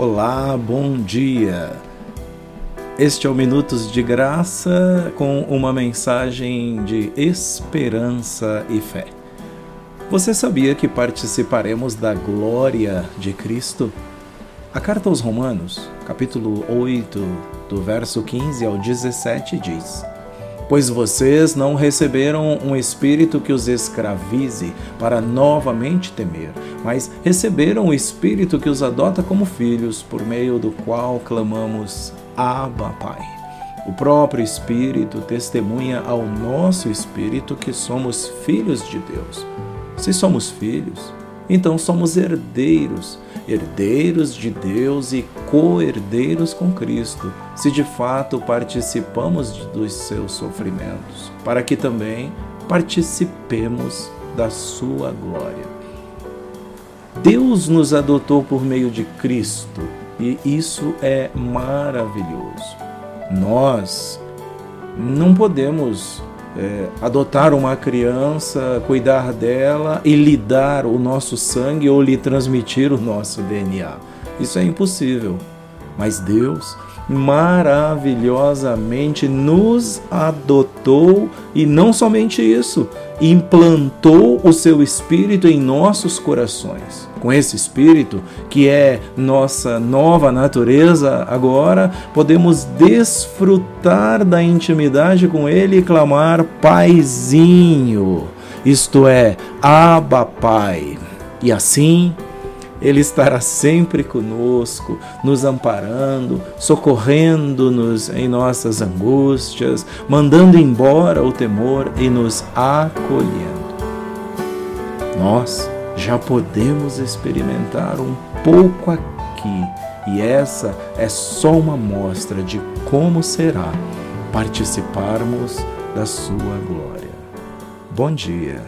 Olá, bom dia. Este é o Minutos de Graça com uma mensagem de esperança e fé. Você sabia que participaremos da glória de Cristo? A carta aos Romanos, capítulo 8, do verso 15 ao 17 diz: Pois vocês não receberam um espírito que os escravize para novamente temer, mas receberam o espírito que os adota como filhos, por meio do qual clamamos: Abba, Pai. O próprio Espírito testemunha ao nosso espírito que somos filhos de Deus. Se somos filhos, então somos herdeiros, herdeiros de Deus e co-herdeiros com Cristo, se de fato participamos dos seus sofrimentos, para que também participemos da sua glória. Deus nos adotou por meio de Cristo e isso é maravilhoso. Nós não podemos é, adotar uma criança, cuidar dela e lhe dar o nosso sangue ou lhe transmitir o nosso DNA. Isso é impossível. Mas Deus maravilhosamente nos adotou e não somente isso, implantou o seu espírito em nossos corações. Com esse espírito, que é nossa nova natureza, agora podemos desfrutar da intimidade com ele e clamar Paizinho, isto é, Abba Pai. E assim ele estará sempre conosco, nos amparando, socorrendo-nos em nossas angústias, mandando embora o temor e nos acolhendo. Nós já podemos experimentar um pouco aqui, e essa é só uma mostra de como será participarmos da Sua glória. Bom dia.